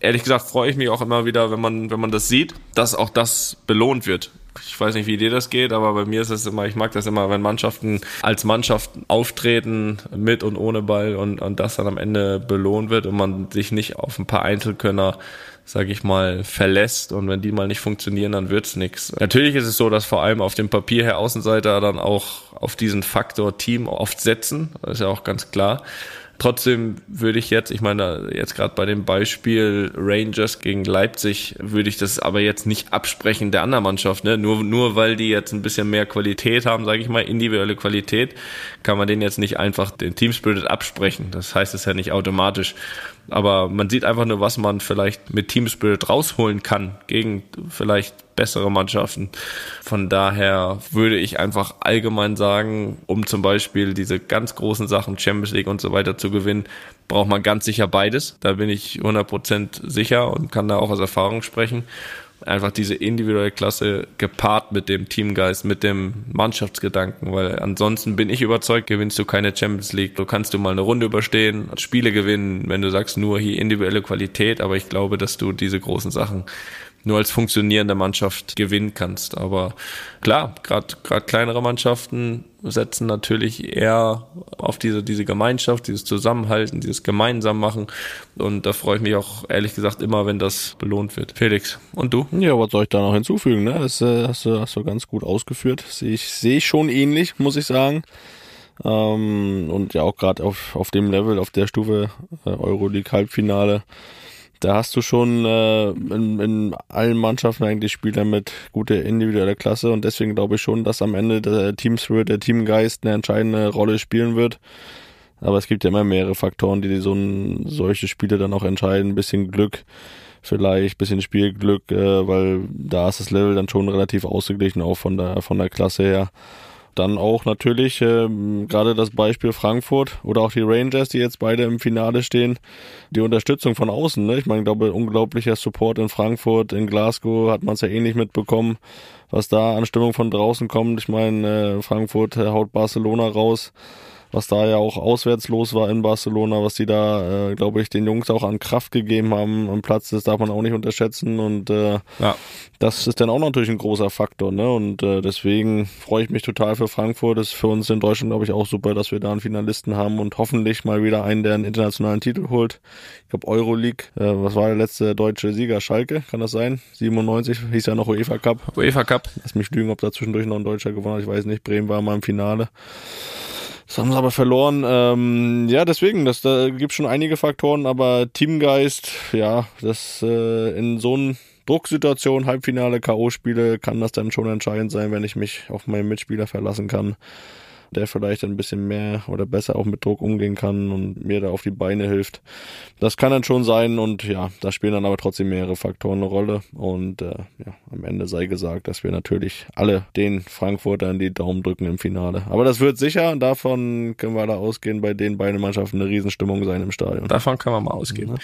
Ehrlich gesagt freue ich mich auch immer wieder, wenn man, wenn man das sieht, dass auch das belohnt wird. Ich weiß nicht, wie dir das geht, aber bei mir ist es immer, ich mag das immer, wenn Mannschaften als Mannschaften auftreten, mit und ohne Ball und, und das dann am Ende belohnt wird und man sich nicht auf ein paar Einzelkönner, sag ich mal, verlässt und wenn die mal nicht funktionieren, dann wird's nix. Natürlich ist es so, dass vor allem auf dem Papier her Außenseiter dann auch auf diesen Faktor Team oft setzen, das ist ja auch ganz klar. Trotzdem würde ich jetzt, ich meine, jetzt gerade bei dem Beispiel Rangers gegen Leipzig, würde ich das aber jetzt nicht absprechen der anderen Mannschaft. Ne? Nur, nur weil die jetzt ein bisschen mehr Qualität haben, sage ich mal, individuelle Qualität, kann man denen jetzt nicht einfach den Teamspirit absprechen. Das heißt es ja nicht automatisch. Aber man sieht einfach nur, was man vielleicht mit Teamspirit rausholen kann gegen vielleicht bessere Mannschaften. Von daher würde ich einfach allgemein sagen, um zum Beispiel diese ganz großen Sachen, Champions League und so weiter zu gewinnen, braucht man ganz sicher beides. Da bin ich 100% sicher und kann da auch aus Erfahrung sprechen einfach diese individuelle Klasse gepaart mit dem Teamgeist, mit dem Mannschaftsgedanken, weil ansonsten bin ich überzeugt, gewinnst du keine Champions League. Du kannst du mal eine Runde überstehen, Spiele gewinnen, wenn du sagst nur hier individuelle Qualität, aber ich glaube, dass du diese großen Sachen nur als funktionierende Mannschaft gewinnen kannst. Aber klar, gerade gerade kleinere Mannschaften setzen natürlich eher auf diese diese Gemeinschaft, dieses Zusammenhalten, dieses gemeinsam machen. Und da freue ich mich auch ehrlich gesagt immer, wenn das belohnt wird. Felix und du? Ja, was soll ich da noch hinzufügen? Ne? Das äh, hast, du, hast du ganz gut ausgeführt. Sehe ich sehe ich schon ähnlich, muss ich sagen. Ähm, und ja auch gerade auf auf dem Level, auf der Stufe äh, Euroleague Halbfinale da hast du schon äh, in, in allen Mannschaften eigentlich Spieler mit guter individueller Klasse und deswegen glaube ich schon, dass am Ende der Team Spirit, der Teamgeist eine entscheidende Rolle spielen wird. Aber es gibt ja immer mehrere Faktoren, die so ein, solche Spiele dann auch entscheiden. Ein bisschen Glück, vielleicht, bisschen Spielglück, äh, weil da ist das Level dann schon relativ ausgeglichen, auch von der, von der Klasse her. Dann auch natürlich äh, gerade das Beispiel Frankfurt oder auch die Rangers, die jetzt beide im Finale stehen, die Unterstützung von außen. Ne? Ich meine, ich glaube, unglaublicher Support in Frankfurt, in Glasgow hat man es ja ähnlich mitbekommen, was da an Stimmung von draußen kommt. Ich meine, äh, Frankfurt haut Barcelona raus was da ja auch auswärts los war in Barcelona, was die da, äh, glaube ich, den Jungs auch an Kraft gegeben haben am Platz, das darf man auch nicht unterschätzen und äh, ja. das ist dann auch natürlich ein großer Faktor, ne? Und äh, deswegen freue ich mich total für Frankfurt. Das ist für uns in Deutschland, glaube ich, auch super, dass wir da einen Finalisten haben und hoffentlich mal wieder einen, der einen internationalen Titel holt. Ich glaube Euroleague, äh, was war der letzte deutsche Sieger? Schalke, kann das sein? 97 hieß ja noch UEFA Cup. UEFA Cup. Lass mich lügen, ob da zwischendurch noch ein Deutscher gewonnen hat. Ich weiß nicht. Bremen war mal im Finale. Das haben sie aber verloren. Ähm, ja, deswegen, das, da gibt schon einige Faktoren, aber Teamgeist, ja, das äh, in so einer Drucksituation, Halbfinale, K.O.-Spiele, kann das dann schon entscheidend sein, wenn ich mich auf meinen Mitspieler verlassen kann der vielleicht ein bisschen mehr oder besser auch mit Druck umgehen kann und mir da auf die Beine hilft. Das kann dann schon sein und ja, da spielen dann aber trotzdem mehrere Faktoren eine Rolle und äh, ja, am Ende sei gesagt, dass wir natürlich alle den Frankfurtern die Daumen drücken im Finale. Aber das wird sicher, davon können wir da ausgehen, bei den beiden Mannschaften eine Riesenstimmung sein im Stadion. Davon kann man mal ausgehen. Mhm.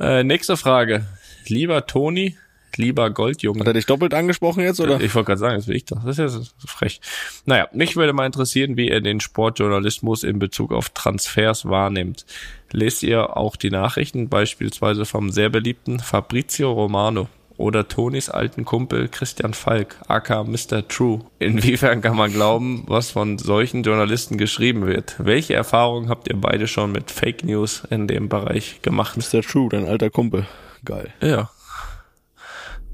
Äh, nächste Frage. Lieber Toni, lieber Goldjunge. Hat er dich doppelt angesprochen jetzt, oder? Ich wollte gerade sagen, das will ich doch. Das ist ja frech. Naja, mich würde mal interessieren, wie er den Sportjournalismus in Bezug auf Transfers wahrnimmt. Lest ihr auch die Nachrichten, beispielsweise vom sehr beliebten Fabrizio Romano oder Tonis alten Kumpel Christian Falk, aka Mr. True. Inwiefern kann man glauben, was von solchen Journalisten geschrieben wird? Welche Erfahrungen habt ihr beide schon mit Fake News in dem Bereich gemacht? Mr. True, dein alter Kumpel. Geil. Ja,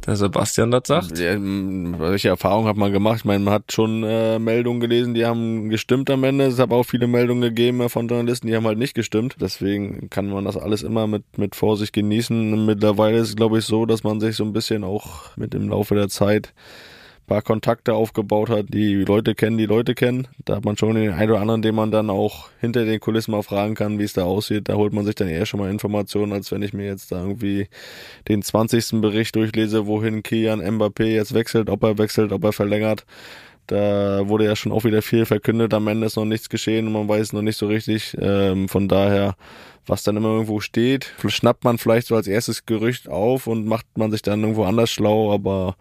der Sebastian das sagt. Ja, welche Erfahrung hat man gemacht? Ich meine, man hat schon äh, Meldungen gelesen, die haben gestimmt am Ende. Es hat auch viele Meldungen gegeben von Journalisten, die haben halt nicht gestimmt. Deswegen kann man das alles immer mit, mit Vorsicht genießen. Mittlerweile ist es, glaube ich, so, dass man sich so ein bisschen auch mit dem Laufe der Zeit paar Kontakte aufgebaut hat, die Leute kennen, die Leute kennen. Da hat man schon den einen oder anderen, den man dann auch hinter den Kulissen mal fragen kann, wie es da aussieht. Da holt man sich dann eher schon mal Informationen, als wenn ich mir jetzt da irgendwie den 20. Bericht durchlese, wohin Kian Mbappé jetzt wechselt, ob er wechselt, ob er verlängert. Da wurde ja schon auch wieder viel verkündet, am Ende ist noch nichts geschehen und man weiß noch nicht so richtig. Ähm, von daher, was dann immer irgendwo steht, schnappt man vielleicht so als erstes Gerücht auf und macht man sich dann irgendwo anders schlau, aber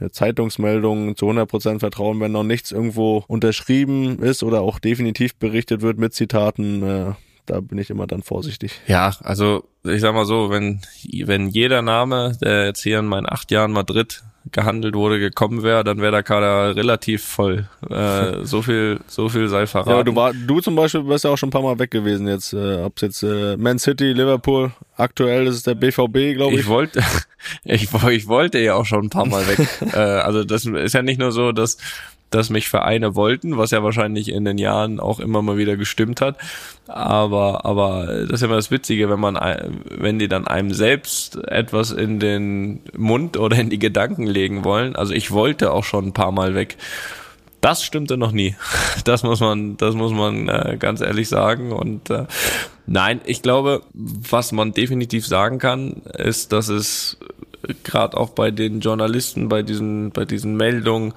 der Zeitungsmeldung zu 100% vertrauen, wenn noch nichts irgendwo unterschrieben ist oder auch definitiv berichtet wird mit Zitaten. Äh, da bin ich immer dann vorsichtig. Ja, also ich sag mal so, wenn, wenn jeder Name, der jetzt hier in meinen acht Jahren Madrid gehandelt wurde, gekommen wäre, dann wäre der Kader relativ voll. Äh, so viel, so viel sei verraten. Ja, du war, du zum Beispiel bist ja auch schon ein paar Mal weg gewesen jetzt. Äh, ob's jetzt äh, Man City, Liverpool, aktuell ist es der BVB, glaube ich. Ich wollte, [LAUGHS] ich, ich wollte ja auch schon ein paar Mal weg. äh, also das ist ja nicht nur so, dass dass mich Vereine wollten, was ja wahrscheinlich in den Jahren auch immer mal wieder gestimmt hat. Aber, aber das ist immer das Witzige, wenn man, wenn die dann einem selbst etwas in den Mund oder in die Gedanken legen wollen. Also ich wollte auch schon ein paar Mal weg. Das stimmte noch nie. [LAUGHS] Das muss man, das muss man äh, ganz ehrlich sagen. Und äh, nein, ich glaube, was man definitiv sagen kann, ist, dass es gerade auch bei den Journalisten, bei diesen, bei diesen Meldungen,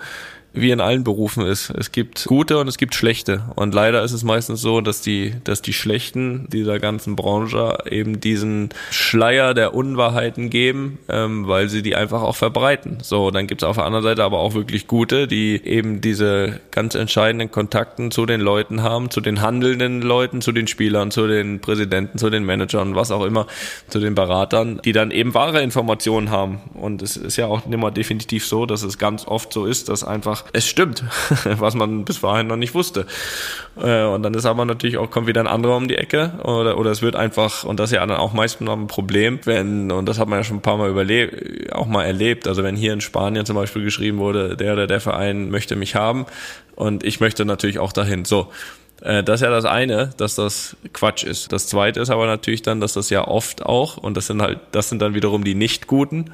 wie in allen Berufen ist. Es gibt gute und es gibt schlechte. Und leider ist es meistens so, dass die, dass die Schlechten dieser ganzen Branche eben diesen Schleier der Unwahrheiten geben, ähm, weil sie die einfach auch verbreiten. So, dann gibt es auf der anderen Seite aber auch wirklich gute, die eben diese ganz entscheidenden Kontakten zu den Leuten haben, zu den handelnden Leuten, zu den Spielern, zu den Präsidenten, zu den Managern, was auch immer, zu den Beratern, die dann eben wahre Informationen haben. Und es ist ja auch immer definitiv so, dass es ganz oft so ist, dass einfach es stimmt, [LAUGHS] was man bis vorhin noch nicht wusste. Äh, und dann ist aber natürlich auch, kommt wieder ein anderer um die Ecke oder, oder es wird einfach, und das ist ja dann auch meistens noch ein Problem, wenn, und das hat man ja schon ein paar Mal überlebt, auch mal erlebt, also wenn hier in Spanien zum Beispiel geschrieben wurde, der oder der Verein möchte mich haben und ich möchte natürlich auch dahin. So, äh, das ist ja das eine, dass das Quatsch ist. Das zweite ist aber natürlich dann, dass das ja oft auch, und das sind halt, das sind dann wiederum die Nicht-Guten,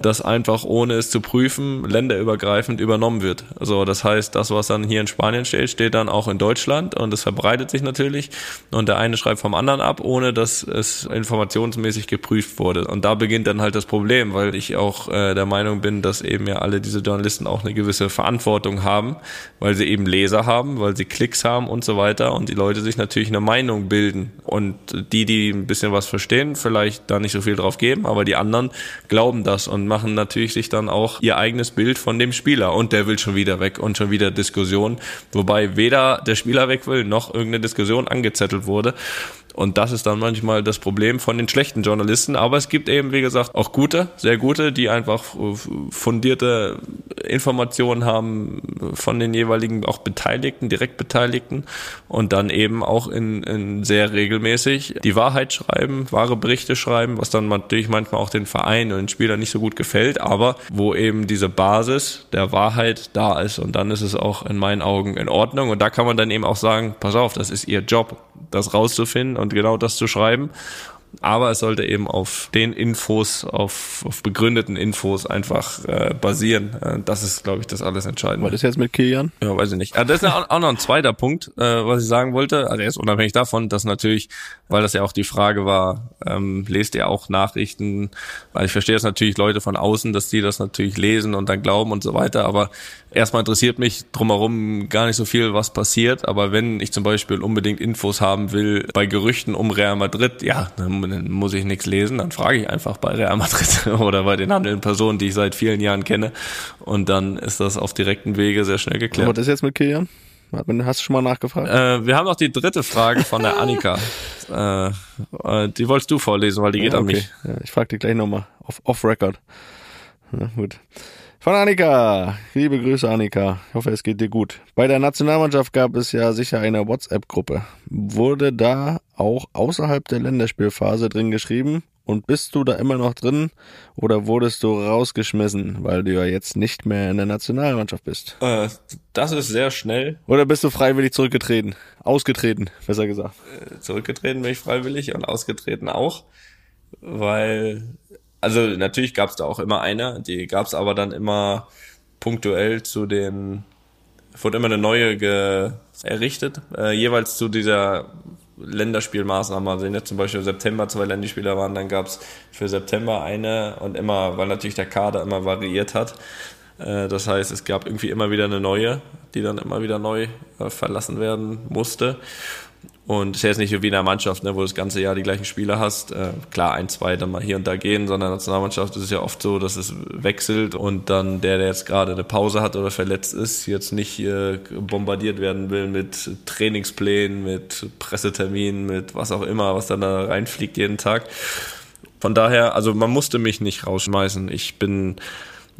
dass einfach ohne es zu prüfen, länderübergreifend übernommen wird. Also das heißt, das, was dann hier in Spanien steht, steht dann auch in Deutschland und es verbreitet sich natürlich und der eine schreibt vom anderen ab, ohne dass es informationsmäßig geprüft wurde. Und da beginnt dann halt das Problem, weil ich auch äh, der Meinung bin, dass eben ja alle diese Journalisten auch eine gewisse Verantwortung haben, weil sie eben Leser haben, weil sie Klicks haben und so weiter und die Leute sich natürlich eine Meinung bilden und die, die ein bisschen was verstehen, vielleicht da nicht so viel drauf geben, aber die anderen glauben das und machen natürlich sich dann auch ihr eigenes Bild von dem Spieler und der will schon wieder weg und schon wieder Diskussion, wobei weder der Spieler weg will noch irgendeine Diskussion angezettelt wurde. Und das ist dann manchmal das Problem von den schlechten Journalisten. Aber es gibt eben, wie gesagt, auch gute, sehr gute, die einfach fundierte Informationen haben von den jeweiligen auch Beteiligten, direkt Beteiligten und dann eben auch in, in sehr regelmäßig die Wahrheit schreiben, wahre Berichte schreiben, was dann natürlich manchmal auch den Verein und den Spielern nicht so gut gefällt, aber wo eben diese Basis der Wahrheit da ist. Und dann ist es auch in meinen Augen in Ordnung. Und da kann man dann eben auch sagen, pass auf, das ist ihr Job, das rauszufinden und genau das zu schreiben. Aber es sollte eben auf den Infos, auf, auf begründeten Infos einfach äh, basieren. Äh, das ist, glaube ich, das alles Entscheidende. Was ist jetzt mit Kilian? Ja, weiß ich nicht. Ja, das ist auch noch ein zweiter Punkt, äh, was ich sagen wollte. Also jetzt unabhängig davon, dass natürlich, weil das ja auch die Frage war, ähm, lest ihr auch Nachrichten? Weil ich verstehe es natürlich Leute von außen, dass die das natürlich lesen und dann glauben und so weiter. Aber erstmal interessiert mich drumherum gar nicht so viel, was passiert. Aber wenn ich zum Beispiel unbedingt Infos haben will bei Gerüchten um Real Madrid, ja, dann dann muss ich nichts lesen, dann frage ich einfach bei Real Madrid [LAUGHS] oder bei den handelnden Personen, die ich seit vielen Jahren kenne. Und dann ist das auf direkten Wege sehr schnell geklärt. Was ist jetzt mit Kilian? Hast du schon mal nachgefragt? Äh, wir haben noch die dritte Frage von der [LAUGHS] Annika. äh, äh, die wolltest du vorlesen, weil die geht ja, okay. an mich. Ja, ich frage dich gleich nochmal. Off, off Record. Ja, gut. Von Annika. Liebe Grüße, Annika. Ich hoffe, es geht dir gut. Bei der Nationalmannschaft gab es ja sicher eine WhatsApp-Gruppe. Wurde da auch außerhalb der Länderspielphase drin geschrieben? Und bist du da immer noch drin oder wurdest du rausgeschmissen, weil du ja jetzt nicht mehr in der Nationalmannschaft bist? Äh, das ist sehr schnell. Oder bist du freiwillig zurückgetreten? Ausgetreten, besser gesagt. Äh, zurückgetreten bin ich freiwillig und ausgetreten auch, weil also natürlich gab es da auch immer eine, die gab es aber dann immer punktuell zu den, wurde immer eine neue ge errichtet, äh, jeweils zu dieser Länderspielmaßnahme. Also jetzt zum Beispiel September zwei Länderspieler waren, dann gab es für September eine und immer, weil natürlich der Kader immer variiert hat. Äh, das heißt, es gab irgendwie immer wieder eine neue, die dann immer wieder neu äh, verlassen werden musste. Und es ist jetzt nicht wie in der Mannschaft, ne, wo du das ganze Jahr die gleichen Spieler hast. Äh, klar, ein, zwei dann mal hier und da gehen, sondern in der Nationalmannschaft ist es ja oft so, dass es wechselt und dann der, der jetzt gerade eine Pause hat oder verletzt ist, jetzt nicht äh, bombardiert werden will mit Trainingsplänen, mit Presseterminen, mit was auch immer, was dann da reinfliegt jeden Tag. Von daher, also man musste mich nicht rausschmeißen. Ich bin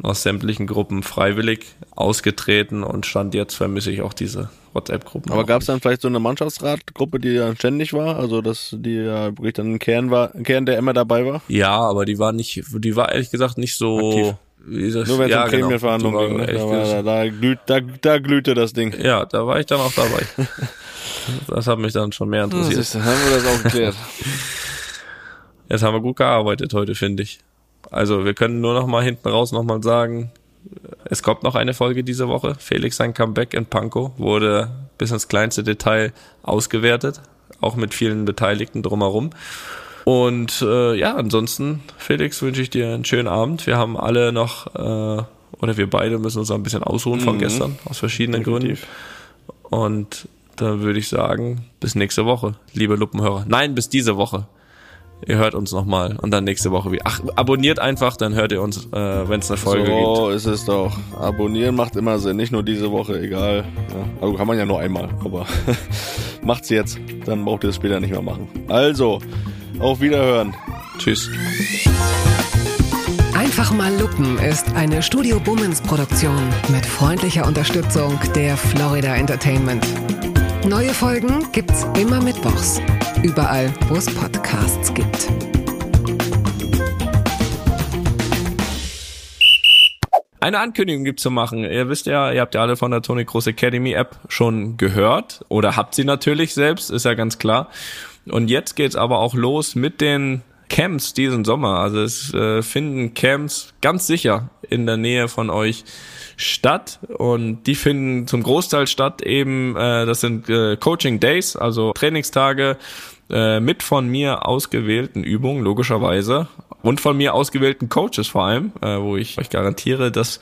aus sämtlichen Gruppen freiwillig ausgetreten und stand jetzt vermisse ich auch diese WhatsApp-Gruppen. Aber gab es dann vielleicht so eine Mannschaftsratgruppe, die dann ständig war? Also dass die ja wirklich dann ein Kern war, ein Kern, der immer dabei war? Ja, aber die war nicht, die war ehrlich gesagt nicht so. Aktiv. Wie das, Nur wenn es ja, um genau. Gremienverhandlungen genau, ging, ne? da, da, da, glüht, da, da glühte das Ding. Ja, da war ich dann auch dabei. [LAUGHS] das hat mich dann schon mehr interessiert. Das ist, haben wir das auch geklärt. [LAUGHS] Jetzt haben wir gut gearbeitet heute, finde ich. Also wir können nur noch mal hinten raus noch mal sagen, es kommt noch eine Folge diese Woche. Felix sein Comeback in Pankow wurde bis ins kleinste Detail ausgewertet, auch mit vielen Beteiligten drumherum. Und äh, ja, ansonsten, Felix, wünsche ich dir einen schönen Abend. Wir haben alle noch, äh, oder wir beide müssen uns noch ein bisschen ausruhen von Mhm. gestern, aus verschiedenen Definitiv. Gründen. Und da würde ich sagen, bis nächste Woche, liebe Luppenhörer. Nein, bis diese Woche. Ihr hört uns nochmal und dann nächste Woche wieder. Ach, abonniert einfach, dann hört ihr uns, äh, wenn es eine Folge gibt. so ist es doch. Abonnieren macht immer Sinn, nicht nur diese Woche, egal. Ja, also kann man ja nur einmal, aber [LAUGHS] macht's jetzt, dann braucht ihr es später nicht mehr machen. Also, auf Wiederhören. Tschüss. Einfach mal Lupen ist eine Studio Bummens Produktion mit freundlicher Unterstützung der Florida Entertainment. Neue Folgen gibt's immer mittwochs. Überall, wo es Podcasts gibt. Eine Ankündigung gibt zu machen. Ihr wisst ja, ihr habt ja alle von der Tony Cross Academy App schon gehört oder habt sie natürlich selbst, ist ja ganz klar. Und jetzt geht's aber auch los mit den Camps diesen Sommer. Also es äh, finden Camps ganz sicher in der Nähe von euch statt und die finden zum Großteil statt eben, äh, das sind äh, Coaching Days, also Trainingstage äh, mit von mir ausgewählten Übungen, logischerweise, und von mir ausgewählten Coaches vor allem, äh, wo ich euch garantiere, dass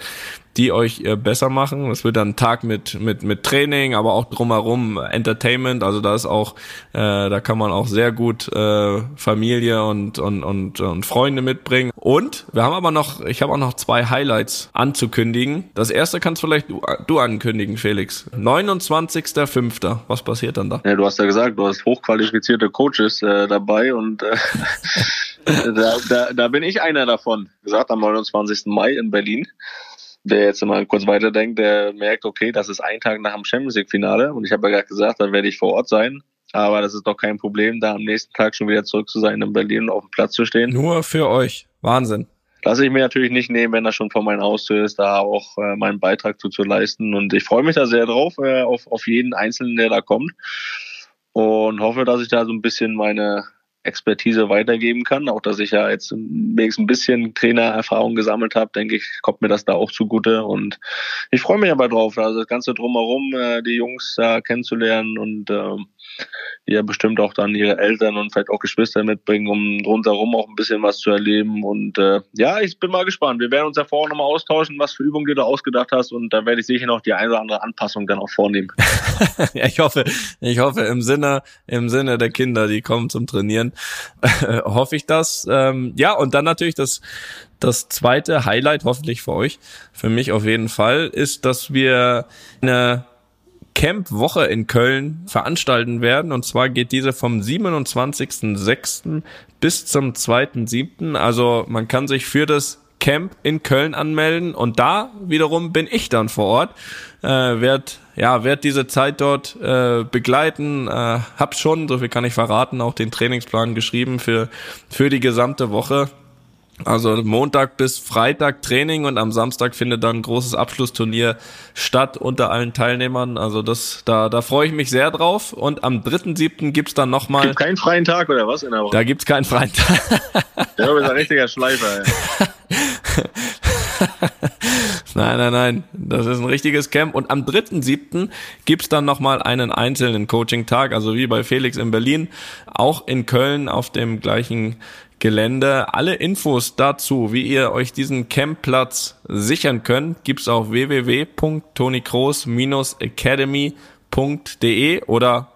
die euch äh, besser machen. Das wird dann ein Tag mit mit mit Training, aber auch drumherum Entertainment. Also da ist auch, äh, da kann man auch sehr gut äh, Familie und und und und Freunde mitbringen. Und wir haben aber noch, ich habe auch noch zwei Highlights anzukündigen. Das erste kannst vielleicht du, du ankündigen, Felix. 29.05. Was passiert dann da? Ja, du hast ja gesagt, du hast hochqualifizierte Coaches äh, dabei und äh, [LAUGHS] da, da, da bin ich einer davon. Gesagt am 29. Mai in Berlin. Wer jetzt mal kurz weiterdenkt, der merkt, okay, das ist ein Tag nach dem Champions League Finale und ich habe ja gerade gesagt, da werde ich vor Ort sein. Aber das ist doch kein Problem, da am nächsten Tag schon wieder zurück zu sein in Berlin und auf dem Platz zu stehen. Nur für euch. Wahnsinn. Lasse ich mir natürlich nicht nehmen, wenn das schon vor meiner Haustür ist, da auch äh, meinen Beitrag zu, zu leisten. Und ich freue mich da sehr drauf, äh, auf, auf jeden Einzelnen, der da kommt. Und hoffe, dass ich da so ein bisschen meine Expertise weitergeben kann. Auch dass ich ja jetzt wenigstens ein bisschen Trainererfahrung gesammelt habe, denke ich, kommt mir das da auch zugute. Und ich freue mich aber drauf, also das Ganze drumherum, äh, die Jungs da kennenzulernen und ähm, die ja bestimmt auch dann ihre Eltern und vielleicht auch Geschwister mitbringen, um rundherum auch ein bisschen was zu erleben. Und äh, ja, ich bin mal gespannt. Wir werden uns ja vorher nochmal austauschen, was für Übungen du da ausgedacht hast. Und da werde ich sicher noch die eine oder andere Anpassung dann auch vornehmen. [LAUGHS] ja, ich hoffe, ich hoffe im Sinne, im Sinne der Kinder, die kommen zum Trainieren, [LAUGHS] hoffe ich das. Ähm, ja, und dann natürlich das, das zweite Highlight, hoffentlich für euch, für mich auf jeden Fall, ist, dass wir eine Camp-Woche in Köln veranstalten werden. Und zwar geht diese vom 27.06. bis zum 2.07. Also man kann sich für das Camp in Köln anmelden und da wiederum bin ich dann vor Ort, äh, werd ja werd diese Zeit dort äh, begleiten, äh, hab schon, so viel kann ich verraten, auch den Trainingsplan geschrieben für für die gesamte Woche. Also Montag bis Freitag Training und am Samstag findet dann ein großes Abschlussturnier statt unter allen Teilnehmern. Also das, da, da freue ich mich sehr drauf. Und am 3.7. gibt's dann nochmal, Gibt keinen freien Tag oder was in der Woche? da gibt's keinen freien Tag. Der ist ein richtiger Schleifer. Ey. [LAUGHS] Nein, nein, nein. Das ist ein richtiges Camp. Und am 3.7. gibt's dann nochmal einen einzelnen Coaching-Tag, also wie bei Felix in Berlin, auch in Köln auf dem gleichen Gelände. Alle Infos dazu, wie ihr euch diesen Campplatz sichern könnt, gibt's auf www.tonikroos-academy.de oder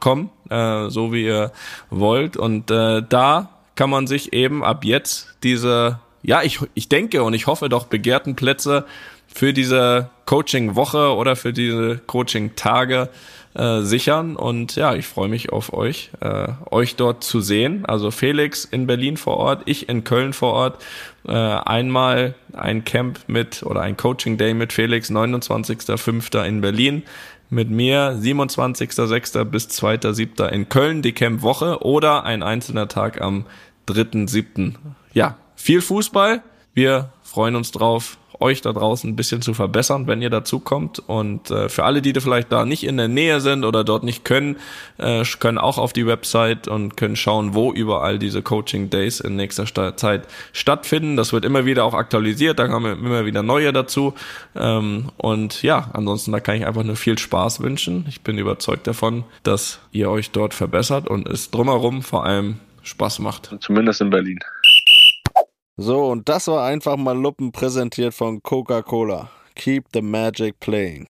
.com, äh, so wie ihr wollt. Und äh, da kann man sich eben ab jetzt diese, ja, ich, ich denke und ich hoffe doch begehrten Plätze für diese Coaching-Woche oder für diese Coaching-Tage äh, sichern. Und ja, ich freue mich auf euch, äh, euch dort zu sehen. Also Felix in Berlin vor Ort, ich in Köln vor Ort. Äh, einmal ein Camp mit oder ein Coaching Day mit Felix, 29.05. in Berlin. Mit mir 27.06. bis 2.07. in Köln, die Camp-Woche oder ein einzelner Tag am 3.07. Ja, viel Fußball. Wir freuen uns drauf, euch da draußen ein bisschen zu verbessern, wenn ihr dazu kommt. Und äh, für alle, die da vielleicht da nicht in der Nähe sind oder dort nicht können, äh, können auch auf die Website und können schauen, wo überall diese Coaching Days in nächster Zeit stattfinden. Das wird immer wieder auch aktualisiert, da kommen immer wieder neue dazu. Ähm, und ja, ansonsten da kann ich einfach nur viel Spaß wünschen. Ich bin überzeugt davon, dass ihr euch dort verbessert und es drumherum vor allem Spaß macht. Zumindest in Berlin. So, und das war einfach mal Luppen präsentiert von Coca-Cola. Keep the Magic Playing.